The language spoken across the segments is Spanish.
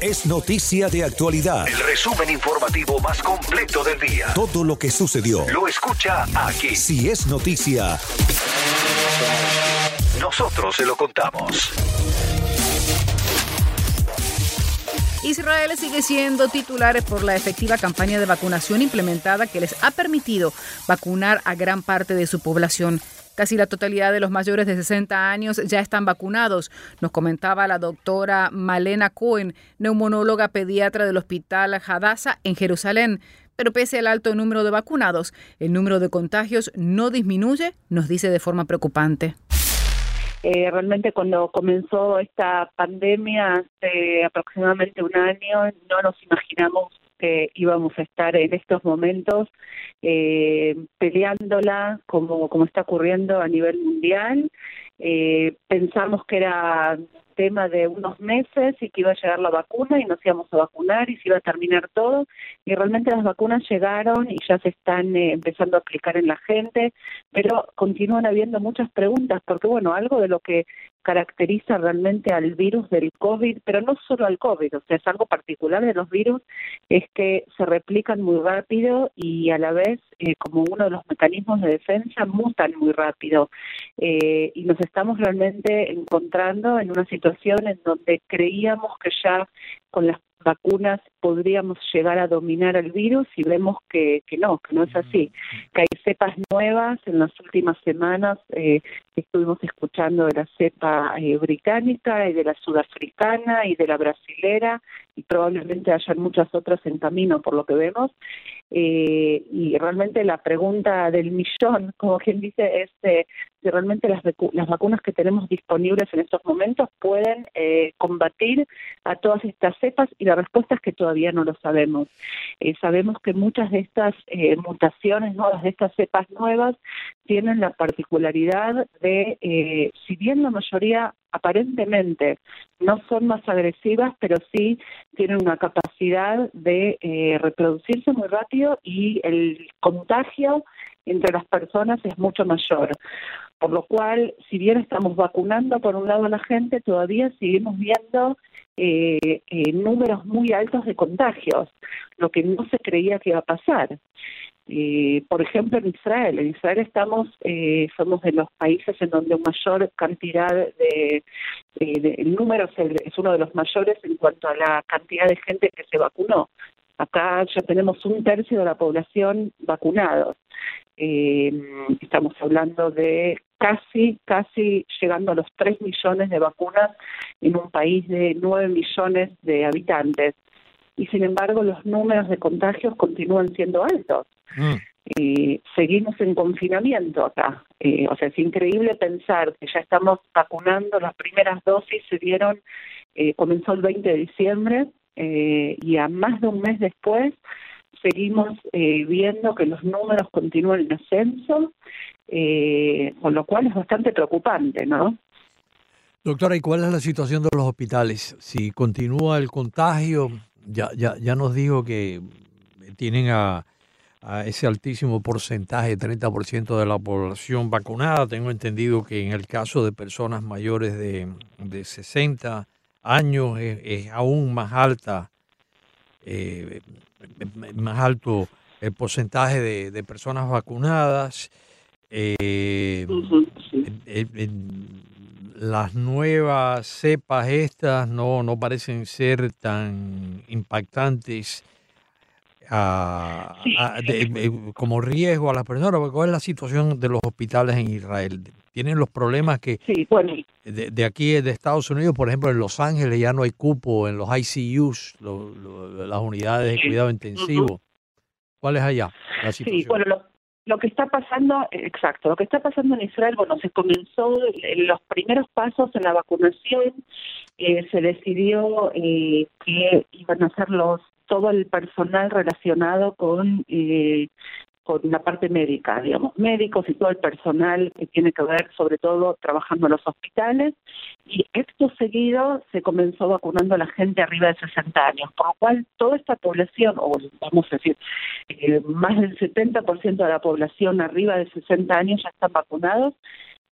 Es Noticia de Actualidad. El resumen informativo más completo del día. Todo lo que sucedió. Lo escucha aquí. Si es noticia, Nosotros se lo contamos. Israel sigue siendo titulares por la efectiva campaña de vacunación implementada que les ha permitido vacunar a gran parte de su población. Casi la totalidad de los mayores de 60 años ya están vacunados, nos comentaba la doctora Malena Cohen, neumonóloga pediatra del Hospital Hadassah en Jerusalén. Pero pese al alto número de vacunados, el número de contagios no disminuye, nos dice de forma preocupante. Eh, realmente cuando comenzó esta pandemia hace aproximadamente un año, no nos imaginamos que íbamos a estar en estos momentos eh, peleándola como, como está ocurriendo a nivel mundial. Eh, pensamos que era tema de unos meses y que iba a llegar la vacuna y nos íbamos a vacunar y se iba a terminar todo y realmente las vacunas llegaron y ya se están eh, empezando a aplicar en la gente, pero continúan habiendo muchas preguntas porque bueno, algo de lo que caracteriza realmente al virus del COVID, pero no solo al COVID, o sea, es algo particular de los virus, es que se replican muy rápido y a la vez, eh, como uno de los mecanismos de defensa, mutan muy rápido. Eh, y nos estamos realmente encontrando en una situación en donde creíamos que ya con las vacunas podríamos llegar a dominar el virus y vemos que, que no, que no es así, que hay cepas nuevas. En las últimas semanas eh, estuvimos escuchando de la cepa eh, británica y de la sudafricana y de la brasilera y probablemente hayan muchas otras en camino por lo que vemos. Eh, y realmente la pregunta del millón, como quien dice, es eh, si realmente las, las vacunas que tenemos disponibles en estos momentos pueden eh, combatir a todas estas cepas y la respuesta es que todavía no lo sabemos. Eh, sabemos que muchas de estas eh, mutaciones nuevas, de estas cepas nuevas, tienen la particularidad de, eh, si bien la mayoría aparentemente no son más agresivas, pero sí tienen una capacidad de eh, reproducirse muy rápido y el contagio entre las personas es mucho mayor. Por lo cual, si bien estamos vacunando por un lado a la gente, todavía seguimos viendo eh, eh, números muy altos de contagios, lo que no se creía que iba a pasar. Eh, por ejemplo, en Israel. En Israel estamos, eh, somos de los países en donde mayor cantidad de, de- el número es, el- es uno de los mayores en cuanto a la cantidad de gente que se vacunó. Acá ya tenemos un tercio de la población vacunados. Eh, estamos hablando de casi, casi llegando a los 3 millones de vacunas en un país de 9 millones de habitantes. Y sin embargo, los números de contagios continúan siendo altos. Eh, seguimos en confinamiento acá. Eh, o sea, es increíble pensar que ya estamos vacunando, las primeras dosis se dieron, eh, comenzó el 20 de diciembre eh, y a más de un mes después seguimos eh, viendo que los números continúan en ascenso, eh, con lo cual es bastante preocupante, ¿no? Doctora, ¿y cuál es la situación de los hospitales? Si continúa el contagio, ya, ya, ya nos dijo que tienen a, ese altísimo porcentaje, 30% de la población vacunada. Tengo entendido que en el caso de personas mayores de, de 60 años es, es aún más alta, eh, más alto el porcentaje de, de personas vacunadas. Eh, las nuevas cepas estas no, no parecen ser tan impactantes a- a- de- de- como riesgo a las personas. porque ¿Cuál es la situación de los hospitales en Israel? ¿Tienen los problemas que de, de aquí de Estados Unidos, por ejemplo, en Los Ángeles ya no hay cupo en los ICUs, lo- lo- las unidades de Sí. cuidado intensivo? ¿Cuál es allá la situación? Sí, bueno, lo, lo que está pasando, exacto, lo que está pasando en Israel, bueno, se comenzó en los primeros pasos en la vacunación, eh, se decidió eh, que iban a ser los todo el personal relacionado con eh, con la parte médica, digamos, médicos y todo el personal que tiene que ver, sobre todo, trabajando en los hospitales. Y esto seguido se comenzó vacunando a la gente arriba de 60 años, por lo cual toda esta población, o vamos a decir, eh, más del 70% de la población arriba de 60 años ya están vacunados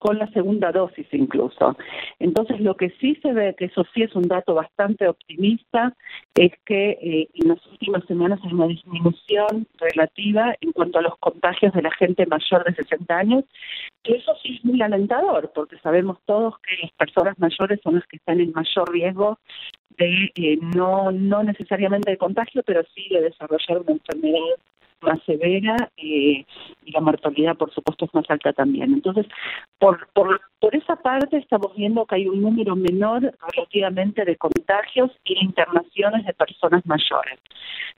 con la segunda dosis incluso. Entonces, lo que sí se ve, que eso sí es un dato bastante optimista, es que eh, en las últimas semanas hay una disminución relativa en cuanto a los contagios de la gente mayor de 60 años, que eso sí es muy alentador, porque sabemos todos que las personas mayores son las que están en mayor riesgo de eh, no, no necesariamente de contagio, pero sí de desarrollar una enfermedad más severa eh, y la mortalidad, por supuesto, es más alta también. Entonces, por, por, por esa parte estamos viendo que hay un número menor relativamente de contagios y internaciones de personas mayores.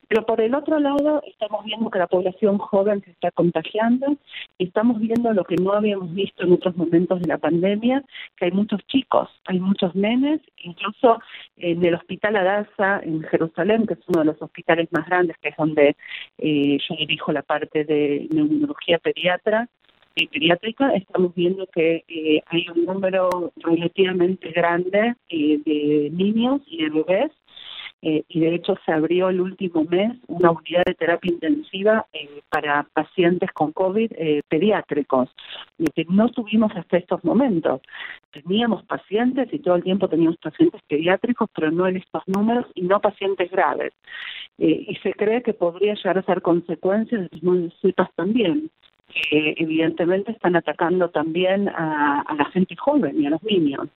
Pero por el otro lado, estamos viendo que la población joven se está contagiando y estamos viendo lo que no habíamos visto en otros momentos de la pandemia, que hay muchos chicos, hay muchos nenes, incluso en el Hospital Adasa en Jerusalén, que es uno de los hospitales más grandes, que es donde eh, yo dirijo la parte de neurología pediatra y pediátrica, estamos viendo que eh, hay un número relativamente grande eh, de niños y de bebés eh, y de hecho se abrió el último mes una unidad de terapia intensiva para pacientes con COVID pediátricos, que no tuvimos hasta estos momentos. Teníamos pacientes y todo el tiempo teníamos pacientes pediátricos, pero no en estos números y no pacientes graves. y se cree que podría llegar a ser consecuencia de los cepas también que evidentemente están atacando también a, la gente joven y a los niños.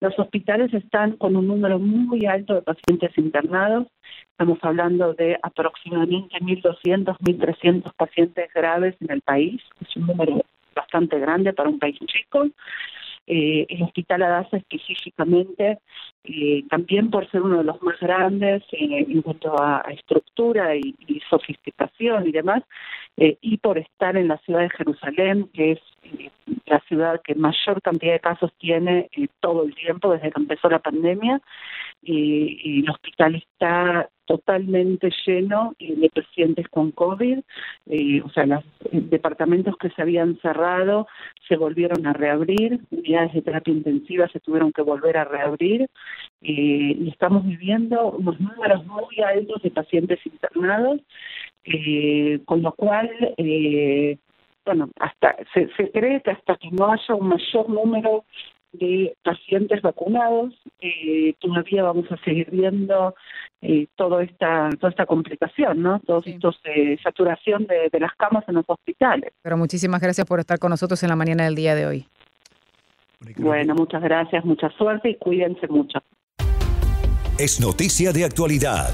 Los hospitales están con un número muy alto de pacientes internados. Estamos hablando de aproximadamente 1.200, 1.300 pacientes graves en el país. Es un número bastante grande para un país chico. Eh, el Hospital Adasa específicamente, eh, también por ser uno de los más grandes eh, en cuanto a, estructura y, sofisticación y demás, y por estar en la ciudad de Jerusalén, que es la ciudad que mayor cantidad de casos tiene todo el tiempo desde que empezó la pandemia, y, el hospital está totalmente lleno de pacientes con COVID, o sea, los departamentos que se habían cerrado se volvieron a reabrir, unidades de terapia intensiva se tuvieron que volver a reabrir eh, y estamos viviendo unos números muy altos de pacientes internados, eh, con lo cual, eh, bueno, hasta se, se cree que hasta que no haya un mayor número de pacientes vacunados, eh, todavía vamos a seguir viendo eh, toda esta toda esta complicación, ¿no? Todos estos eh, saturación de, de las camas en los hospitales. Pero muchísimas gracias por estar con nosotros en la mañana del día de hoy. Bueno, muchas gracias, mucha suerte y cuídense mucho. Es noticia de actualidad.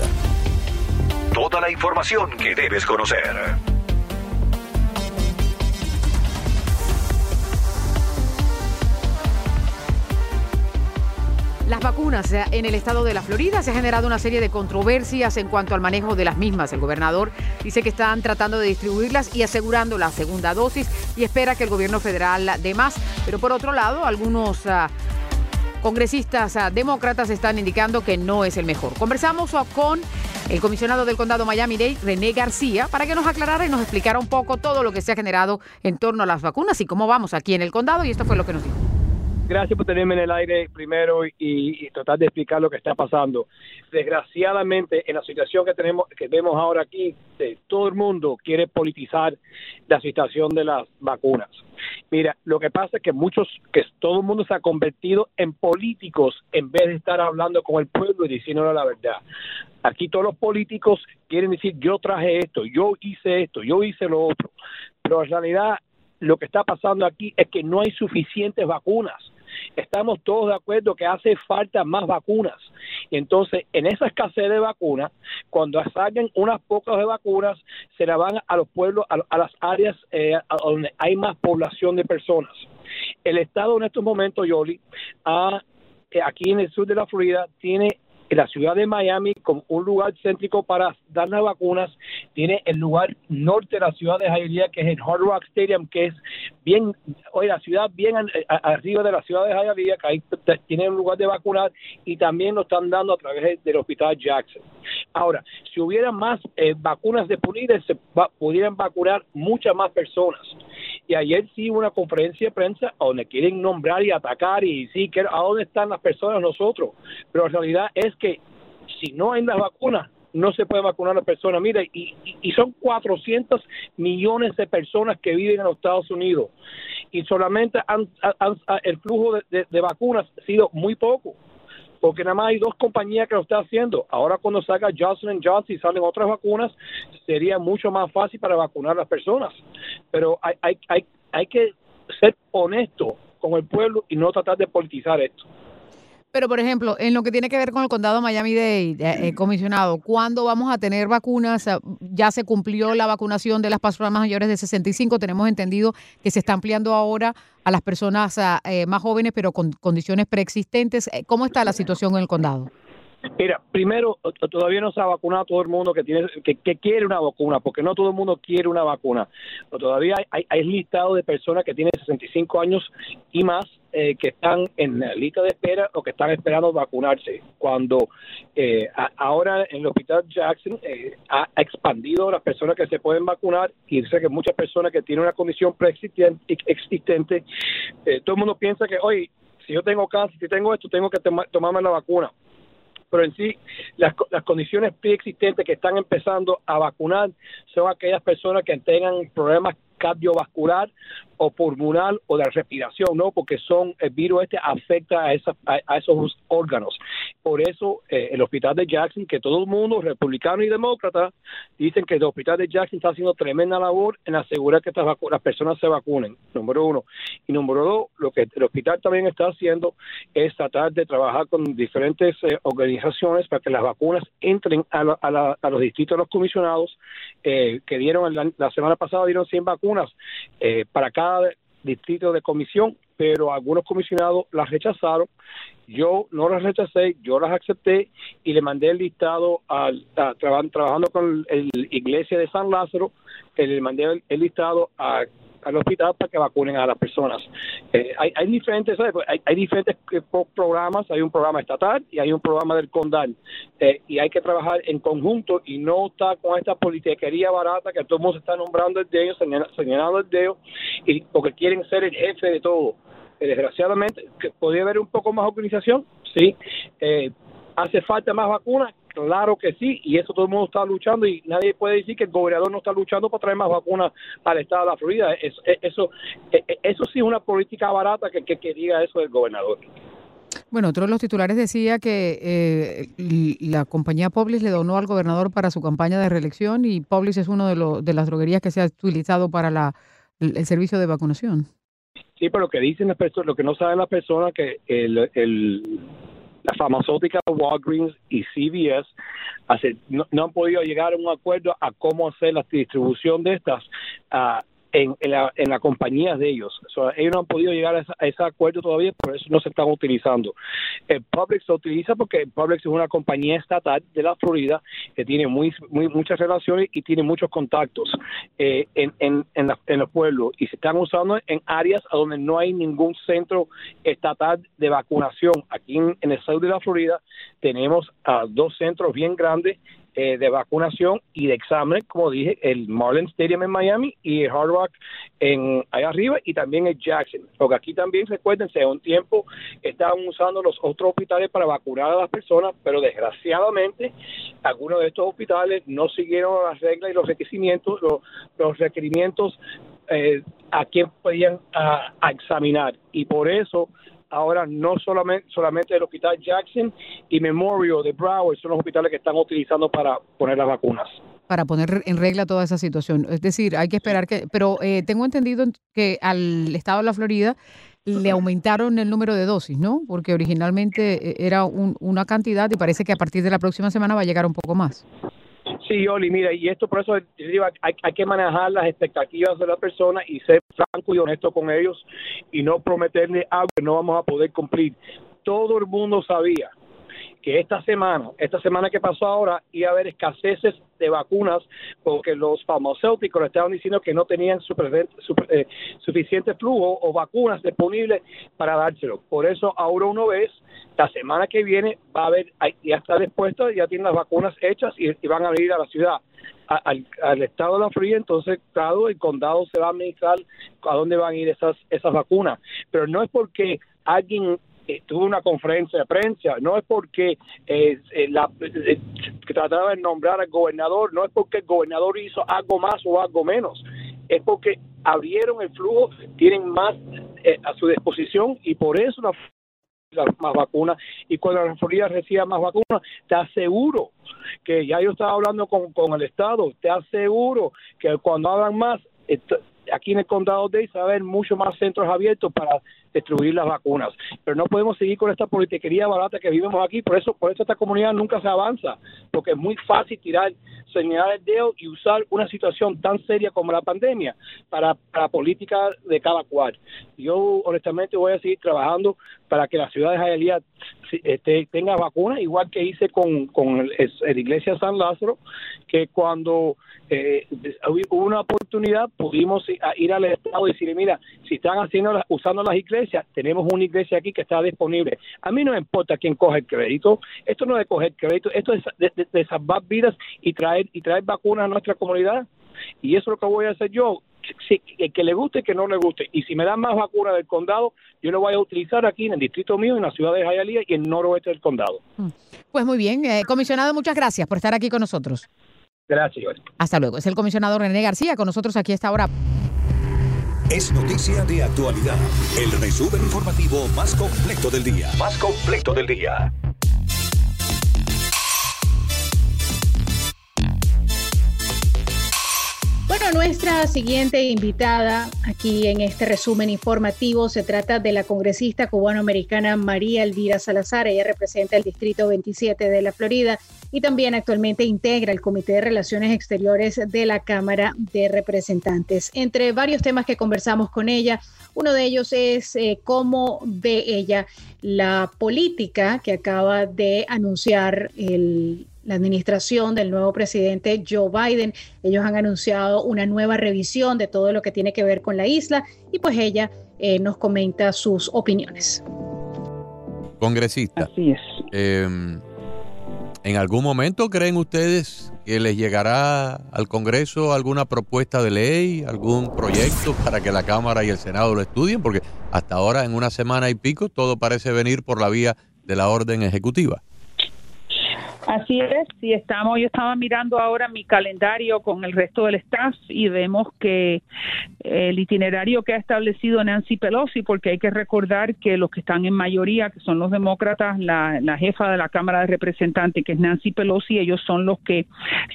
Toda la información que debes conocer. Las vacunas eh, en el estado de la Florida se ha generado una serie de controversias en cuanto al manejo de las mismas. El gobernador dice que están tratando de distribuirlas y asegurando la segunda dosis y espera que el gobierno federal dé más. Pero por otro lado, algunos ah, congresistas ah, demócratas están indicando que no es el mejor. Conversamos ah, con el comisionado del condado Miami-Dade, René García, para que nos aclarara y nos explicara un poco todo lo que se ha generado en torno a las vacunas y cómo vamos aquí en el condado. Y esto fue lo que nos dijo. Gracias por tenerme en el aire primero y, tratar de explicar lo que está pasando. Desgraciadamente, en la situación que tenemos, que vemos ahora aquí, todo el mundo quiere politizar la situación de las vacunas. Mira, lo que pasa es que muchos, que todo el mundo se ha convertido en políticos en vez de estar hablando con el pueblo y diciéndole la verdad. Aquí todos los políticos quieren decir yo traje esto, yo hice esto, yo hice lo otro, pero en realidad lo que está pasando aquí es que no hay suficientes vacunas estamos todos de acuerdo que hace falta más vacunas. Y entonces, en esa escasez de vacunas, cuando salgan unas pocas de vacunas, se la van a los pueblos, a, las áreas eh, donde hay más población de personas. El Estado en estos momentos, Yoli, eh, aquí en el sur de la Florida, tiene la ciudad de Miami como un lugar céntrico para dar las vacunas. Tiene el lugar norte de la ciudad de Hialeah, que es el Hard Rock Stadium, que es bien, oye, la ciudad bien arriba de la ciudad de Hialeah, que ahí tiene un lugar de vacunar y también lo están dando a través del Hospital Jackson. Ahora, si hubiera más eh, vacunas disponibles, se pudieran vacunar muchas más personas. Y ayer sí una conferencia de prensa donde quieren nombrar y atacar y sí, que, ¿a dónde están las personas nosotros? Pero la realidad es que si no hay las vacunas, no se puede vacunar a las personas. Mire, y, y, son 400 millones de personas que viven en los Estados Unidos y solamente el flujo de, vacunas ha sido muy poco porque nada más hay dos compañías que lo están haciendo. Ahora cuando salga Johnson Johnson y salen otras vacunas, sería mucho más fácil para vacunar a las personas. Pero hay, hay, hay, hay que ser honesto con el pueblo y no tratar de politizar esto. Pero, por ejemplo, en lo que tiene que ver con el condado Miami-Dade, eh, eh, comisionado, ¿cuándo vamos a tener vacunas? Ya se cumplió la vacunación de las personas mayores de 65. Tenemos entendido que se está ampliando ahora a las personas eh, más jóvenes, pero con condiciones preexistentes. ¿Cómo está la situación en el condado? Mira, primero, todavía no se ha vacunado todo el mundo que tiene que, quiere una vacuna, porque no todo el mundo quiere una vacuna. todavía hay, hay, listado de personas que tienen 65 años y más eh, que están en la lista de espera o que están esperando vacunarse. Cuando eh, ahora en el hospital Jackson eh, ha expandido las personas que se pueden vacunar y dice que muchas personas que tienen una condición preexistente, existente, todo el mundo piensa que, oye, si yo tengo cáncer, si tengo esto, tengo que tomarme la vacuna pero en sí las, las condiciones preexistentes que están empezando a vacunar son aquellas personas que tengan problemas cardiovascular o pulmonar o de respiración, ¿no? Porque son, el virus este afecta a, a, esos órganos. Por eso eh, el hospital de Jackson, que todo el mundo, republicano y demócrata, dicen que el hospital de Jackson está haciendo tremenda labor en asegurar que estas las personas se vacunen, número uno. Y número dos, lo que el hospital también está haciendo es tratar de trabajar con diferentes eh, organizaciones para que las vacunas entren a, los distritos de los comisionados, eh, que dieron la, la semana pasada, dieron 100 vacunas para cada distrito de comisión, pero algunos comisionados las rechazaron. Yo no las rechacé, yo las acepté y le mandé el listado al, trabajando con la iglesia de San Lázaro, le mandé el listado a al hospital para que vacunen a las personas. Eh, hay, diferentes hay, hay, diferentes eh, programas, hay un programa estatal y hay un programa del condal eh, y hay que trabajar en conjunto y no estar con esta politiquería barata que todo el mundo está nombrando el dedo, señalando el dedo y porque quieren ser el jefe de todo. desgraciadamente, ¿podría haber un poco más organización? Sí. ¿Hace falta más vacunas? Claro que sí, y eso todo el mundo está luchando y nadie puede decir que el gobernador no está luchando para traer más vacunas al estado de la Florida. Eso, eso, e, e, eso sí es una política barata que, que, diga eso del gobernador. Bueno, otro de los titulares decía que eh, la compañía Publix le donó al gobernador para su campaña de reelección y Publix es uno de, de las droguerías que se ha utilizado para la, el, servicio de vacunación. Sí, pero lo que dicen las personas, lo que no saben las personas que el, el la farmacéutica Walgreens y CVS no, no, han podido llegar a un acuerdo a cómo hacer la distribución de estas. Uh, en, en, la, en las compañías de ellos. ellos no han podido llegar a, ese acuerdo todavía, por eso no se están utilizando. El Publix se utiliza porque Publix es una compañía estatal de la Florida que tiene muy, muy muchas relaciones y tiene muchos contactos eh, en, en, en, en, los pueblos y se están usando en áreas a donde no hay ningún centro estatal de vacunación. Aquí en, el sur de la Florida tenemos uh, dos centros bien grandes eh, de vacunación y de examen, como dije, el Marlin Stadium en Miami y el Hard Rock en allá arriba y también el Jackson. Porque aquí también, recuérdense, un tiempo estaban usando los otros hospitales para vacunar a las personas, pero desgraciadamente algunos de estos hospitales no siguieron las reglas y los requerimientos, los, requerimientos eh, a quien podían examinar. Y por eso ahora no solamente, solamente el Hospital Jackson y Memorial de Broward son los hospitales que están utilizando para poner las vacunas. Para poner en regla toda esa situación. Es decir, hay que esperar que... Pero eh, tengo entendido que al estado de la Florida le aumentaron el número de dosis, ¿no? Porque originalmente eh, era una cantidad y parece que a partir de la próxima semana va a llegar un poco más. Sí, Oli, mira, y esto por eso hay, hay, que manejar las expectativas de la persona y ser franco y honesto con ellos y no prometerle algo que no vamos a poder cumplir. Todo el mundo sabía que esta semana, esta semana que pasó ahora, iba a haber escaseces de vacunas porque los farmacéuticos estaban diciendo que no tenían super- super- eh, suficiente flujo o vacunas disponibles para dárselo. Por eso ahora uno ve, la semana que viene va a haber, ya está dispuesto, ya tienen las vacunas hechas y, van a venir a la ciudad. al estado de la Florida, entonces, claro, el condado se va a administrar a dónde van a ir esas, esas vacunas. Pero no es porque alguien eh, tuvo una conferencia de prensa, no es porque eh, eh, la, eh, trataba de nombrar al gobernador, no es porque el gobernador hizo algo más o algo menos, es porque abrieron el flujo, tienen más eh, a su disposición y por eso la más vacunas y cuando la Florida reciba más vacunas, te aseguro que ya yo estaba hablando con, con el Estado, te aseguro que cuando hagan más, aquí en el condado de va a haber mucho más centros abiertos para distribuir las vacunas. Pero no podemos seguir con esta politiquería barata que vivimos aquí, por eso, por eso esta comunidad nunca se avanza, porque es muy fácil tirar, señalar el dedo y usar una situación tan seria como la pandemia para, para política de cada cual. Yo honestamente voy a seguir trabajando para que la ciudad de Hialeah este, tenga vacunas, igual que hice con, con la iglesia San Lázaro, que cuando eh, hubo una oportunidad pudimos a ir al Estado y decirle, mira, si están haciendo usando las iglesias, tenemos una iglesia aquí que está disponible. A mí no me importa quién coge el crédito, esto no es de coger crédito, esto es de, de- de salvar vidas y traer y traer vacunas a nuestra comunidad. Y eso es lo que voy a hacer yo. Si, el que le guste, que no le guste. Y si me dan más vacunas del condado, yo lo voy a utilizar aquí en el distrito mío, en la ciudad de Hialeah y en el noroeste del condado. Pues muy bien, eh, comisionado, muchas gracias por estar aquí con nosotros. Gracias. Hasta luego. Es el comisionado René García con nosotros aquí a esta hora. Es noticia de actualidad. El resumen informativo más completo del día. Más completo del día. Bueno, nuestra siguiente invitada aquí en este resumen informativo se trata de la congresista cubanoamericana María Elvira Salazar. Ella representa el Distrito 27 de la Florida y también actualmente integra el Comité de Relaciones Exteriores de la Cámara de Representantes. Entre varios temas que conversamos con ella, uno de ellos es eh, cómo ve ella la política que acaba de anunciar el la administración del nuevo presidente Joe Biden. Ellos han anunciado una nueva revisión de todo lo que tiene que ver con la isla y pues ella eh, nos comenta sus opiniones. Congresista. Así es. eh, ¿En algún momento creen ustedes que les llegará al Congreso alguna propuesta de ley, algún proyecto para que la Cámara y el Senado lo estudien? Porque hasta ahora, en una semana y pico, todo parece venir por la vía de la orden ejecutiva. Así es, sí estamos, yo estaba mirando ahora mi calendario con el resto del staff y vemos que el itinerario que ha establecido Nancy Pelosi, porque hay que recordar que los que están en mayoría, que son los demócratas, la, jefa de la Cámara de Representantes, que es Nancy Pelosi, ellos son los que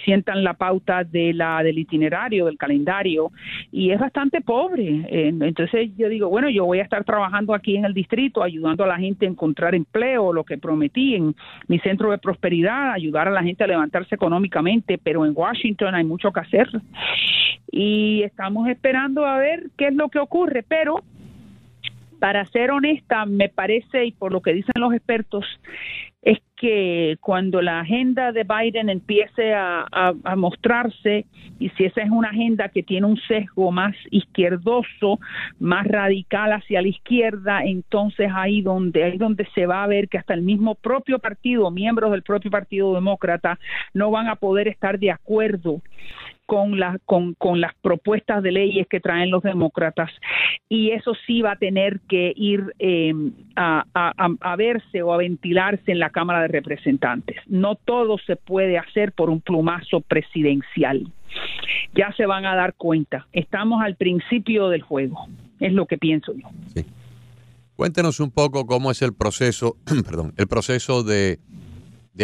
sientan la pauta de la del itinerario, del calendario, y es bastante pobre. Entonces yo digo, bueno, yo voy a estar trabajando aquí en el distrito, ayudando a la gente a encontrar empleo, lo que prometí en mi centro de prosperidad, ayudar a la gente a levantarse económicamente, pero en Washington hay mucho que hacer. Y estamos esperando a ver qué es lo que ocurre, pero para ser honesta, me parece, y por lo que dicen los expertos, es que cuando la agenda de Biden empiece a, mostrarse, y si esa es una agenda que tiene un sesgo más izquierdoso, más radical hacia la izquierda, entonces ahí donde, ahí donde se va a ver que hasta el mismo propio partido, miembros del propio Partido Demócrata, no van a poder estar de acuerdo con, la, con, con las propuestas de leyes que traen los demócratas y eso sí va a tener que ir eh, a, a- verse o a ventilarse en la Cámara de Representantes. No todo se puede hacer por un plumazo presidencial. Ya se van a dar cuenta. Estamos al principio del juego, es lo que pienso yo. Cuéntenos un poco cómo es el proceso, perdón, el proceso de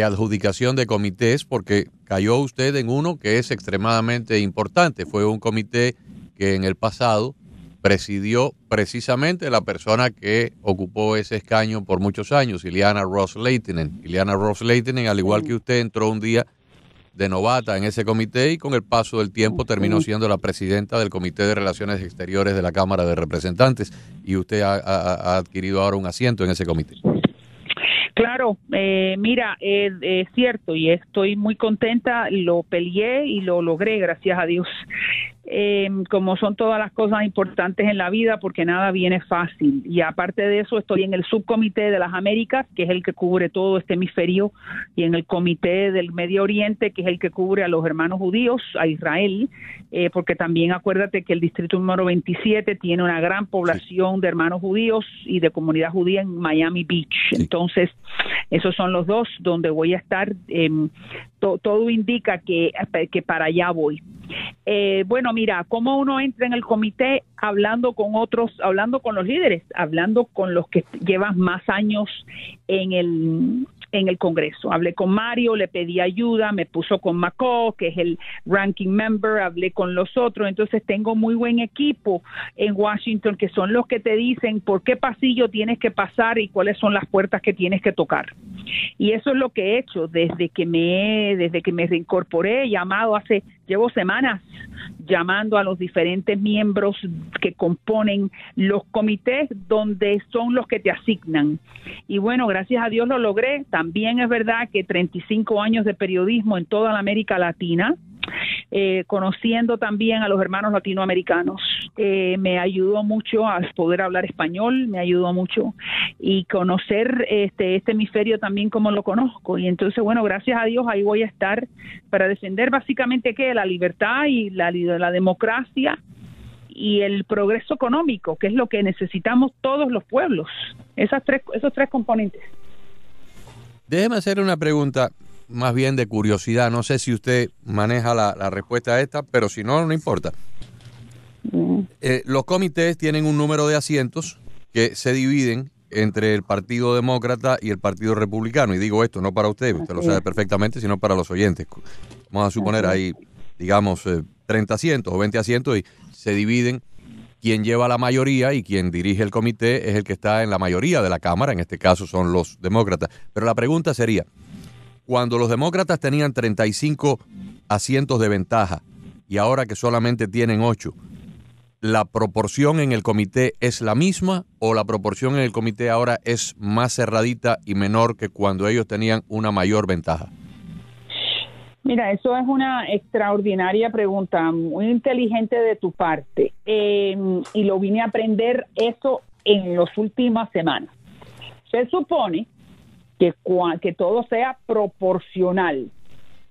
adjudicación de comités, porque cayó usted en uno que es extremadamente importante. Fue un comité que en el pasado presidió precisamente la persona que ocupó ese escaño por muchos años, Ileana Ross Leitinen. Ileana Ross Leitinen, al igual que usted, entró un día de novata en ese comité y con el paso del tiempo terminó siendo la presidenta del Comité de Relaciones Exteriores de la Cámara de Representantes y usted ha, ha- ha adquirido ahora un asiento en ese comité. Claro, eh, mira, es, es cierto y estoy muy contenta, lo peleé y lo logré, gracias a Dios. Eh, como son todas las cosas importantes en la vida, porque nada viene fácil. Y aparte de eso, estoy en el subcomité de las Américas, que es el que cubre todo este hemisferio, y en el comité del Medio Oriente, que es el que cubre a los hermanos judíos, a Israel, eh, porque también acuérdate que el distrito número 27 tiene una gran población de hermanos judíos y de comunidad judía en Miami Beach. Entonces, esos son los dos donde voy a estar. em, to- todo indica que, que para allá voy. Eh, bueno, mira, cómo uno entra en el comité hablando con otros, hablando con los líderes, hablando con los que llevan más años en el en el Congreso. Hablé con Mario, le pedí ayuda, me puso con McCall, que es el ranking member, hablé con los otros, entonces tengo muy buen equipo en Washington que son los que te dicen por qué pasillo tienes que pasar y cuáles son las puertas que tienes que tocar. Y eso es lo que he hecho desde que me desde que me reincorporé, he llamado hace llevo semanas llamando a los diferentes miembros que componen los comités donde son los que te asignan. Y bueno, gracias a Dios lo logré. También es verdad que 35 años de periodismo en toda la América Latina, eh, conociendo también a los hermanos latinoamericanos. Eh, me ayudó mucho a poder hablar español, me ayudó mucho y conocer este, este hemisferio también como lo conozco. Y entonces, bueno, gracias a Dios ahí voy a estar para defender básicamente que la libertad y la, la democracia y el progreso económico, que es lo que necesitamos todos los pueblos. Esas tres, esos tres componentes. Déjeme hacer una pregunta más bien de curiosidad. No sé si usted maneja la, la respuesta a esta, pero si no, no importa. Eh, los comités tienen un número de asientos que se dividen entre el Partido Demócrata y el Partido Republicano. Y digo esto no para usted, usted lo sabe perfectamente, sino para los oyentes. Vamos a suponer ahí, digamos, eh, 30 asientos o 20 asientos y se dividen. Quien lleva la mayoría y quien dirige el comité es el que está en la mayoría de la Cámara, en este caso son los demócratas. Pero la pregunta sería, cuando los demócratas tenían 35 asientos de ventaja y ahora que solamente tienen 8, ¿la proporción en el comité es la misma o la proporción en el comité ahora es más cerradita y menor que cuando ellos tenían una mayor ventaja? Mira, eso es una extraordinaria pregunta, muy inteligente de tu parte. Eh, y lo vine a aprender eso en las últimas semanas. Se supone que, que todo sea proporcional.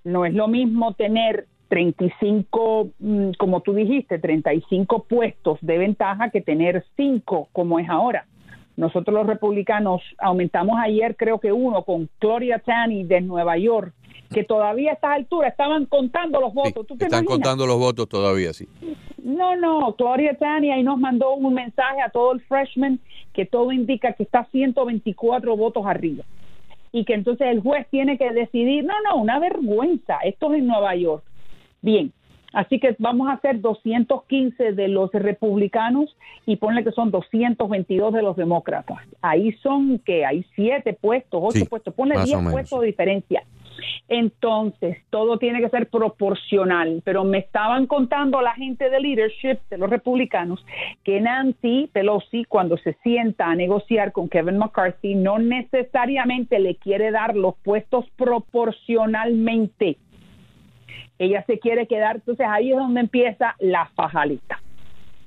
No es lo mismo tener 35, mm, como tú dijiste, 35 puestos de ventaja que tener 5 como es ahora. Nosotros los republicanos aumentamos ayer creo que uno con Gloria Tani de Nueva York, que todavía a estas alturas estaban contando los votos. ¿Tú te Están imaginas? contando los votos todavía, sí. No, no, Gloria Tani ahí nos mandó un mensaje a todo el freshman que todo indica que está 124 votos arriba. Y que entonces el juez tiene que decidir, no, no, una vergüenza, esto es en Nueva York. Bien, así que vamos a hacer 215 de los republicanos y ponle que son 222 de los demócratas. Ahí son que hay siete puestos, ocho Sí, puestos, ponle más o 10 menos, puestos de diferencia. Entonces, todo tiene que ser proporcional, pero me estaban contando la gente de leadership de los republicanos que Nancy Pelosi, cuando se sienta a negociar con Kevin McCarthy, no necesariamente le quiere dar los puestos proporcionalmente. Ella se quiere quedar, entonces ahí es donde empieza la fajalita.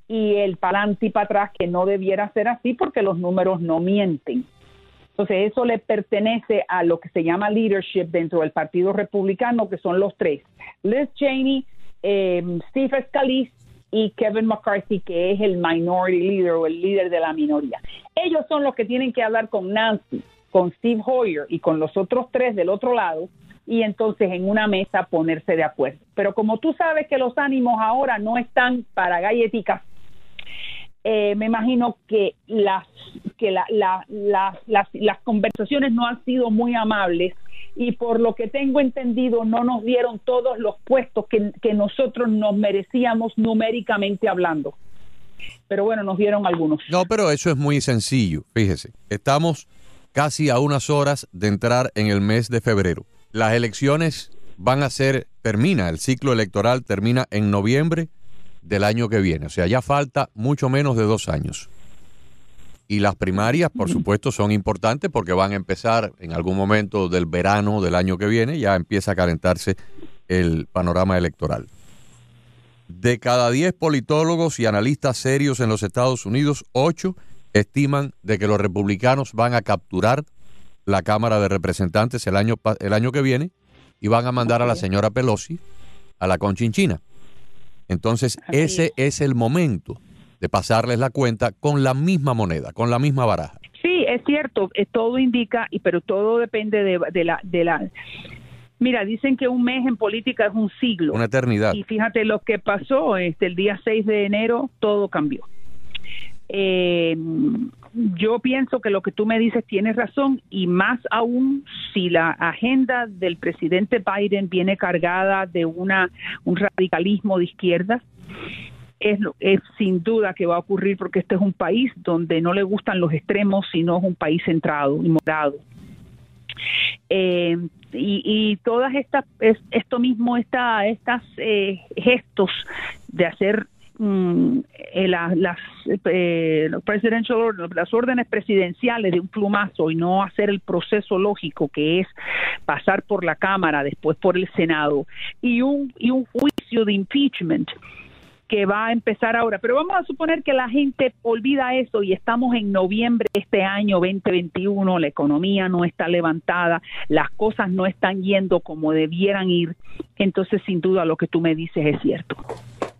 Y el para adelante y para atrás, que no debiera ser así porque los números no mienten. Entonces, eso le pertenece a lo que se llama leadership dentro del Partido Republicano, que son los tres: Liz Cheney, eh, Steve Scalise y Kevin McCarthy, que es el minority leader o el líder de la minoría. Ellos son los que tienen que hablar con Nancy, con Steve Hoyer y con los otros tres del otro lado y entonces en una mesa ponerse de acuerdo. Pero como tú sabes que los ánimos ahora no están para galleticas, eh, me imagino que las que la- la- la- las, las conversaciones no han sido muy amables y por lo que tengo entendido no nos dieron todos los puestos que, que nosotros nos merecíamos numéricamente hablando. Pero bueno, nos dieron algunos. No, pero eso es muy sencillo, fíjese. Estamos casi a unas horas de entrar en el mes de febrero. Las elecciones van a ser, termina, el ciclo electoral termina en noviembre del año que viene. O sea, ya falta mucho menos de dos años. Y las primarias, por supuesto, son importantes porque van a empezar en algún momento del verano del año que viene, ya empieza a calentarse el panorama electoral. De cada 10 politólogos y analistas serios en los Estados Unidos, 8 estiman de que los republicanos van a capturar la Cámara de Representantes el año, el año que viene y van a mandar a la señora Pelosi a la conchinchina. Entonces, ese es el momento de pasarles la cuenta con la misma moneda, con la misma baraja. Sí, es cierto, eh, todo indica, y pero todo depende de, de la de la Mira, dicen que un mes en política es un siglo. Una eternidad. Y fíjate lo que pasó, este el día 6 de enero todo cambió. Eh, yo pienso que lo que tú me dices tienes razón y más aún si la agenda del presidente Biden viene cargada de una un radicalismo de izquierda es, es sin duda que va a ocurrir porque este es un país donde no le gustan los extremos, sino es un país centrado y morado. Eh, y, y todas estas, es- esto mismo, esta, estas eh, gestos de hacer mm, eh, la- las, eh, los presidential las órdenes presidenciales de un plumazo y no hacer el proceso lógico que es pasar por la Cámara, después por el Senado y un, y un juicio de impeachment que va a empezar ahora. Pero vamos a suponer que la gente olvida eso y estamos en noviembre de este año 2021, la economía no está levantada, las cosas no están yendo como debieran ir, entonces sin duda lo que tú me dices es cierto.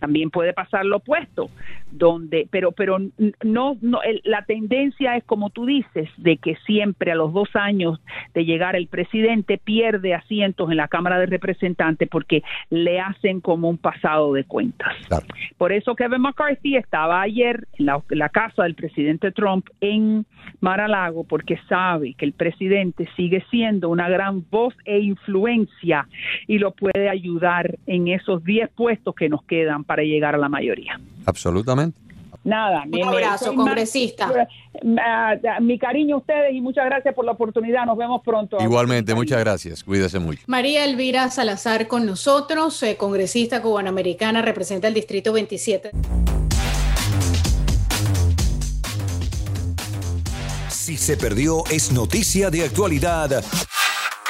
También puede pasar lo opuesto, donde, pero, pero no, no, el- la tendencia es como tú dices, de que siempre a los dos años de llegar el presidente pierde asientos en la Cámara de Representantes porque le hacen como un pasado de cuentas. Por eso Kevin McCarthy estaba ayer en la, la casa del presidente Trump en Mar-a-Lago porque sabe que el presidente sigue siendo una gran voz e influencia y lo puede ayudar en esos 10 puestos que nos quedan para llegar a la mayoría. Absolutamente. Nada, Un abrazo, más- congresista. Mi cariño a ustedes y muchas gracias por la oportunidad. Nos vemos pronto. Igualmente, muchas gracias. Cuídese mucho. María Elvira Salazar con nosotros, eh, congresista cubanoamericana, representa el Distrito 27. Si se perdió, es noticia de actualidad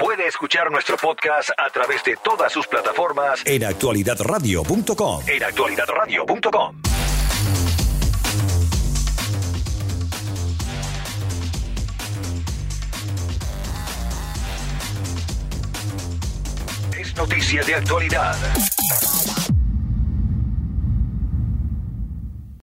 Puede escuchar nuestro podcast a través de todas sus plataformas en actualidadradio.com. en actualidadradio.com. Es noticia de actualidad.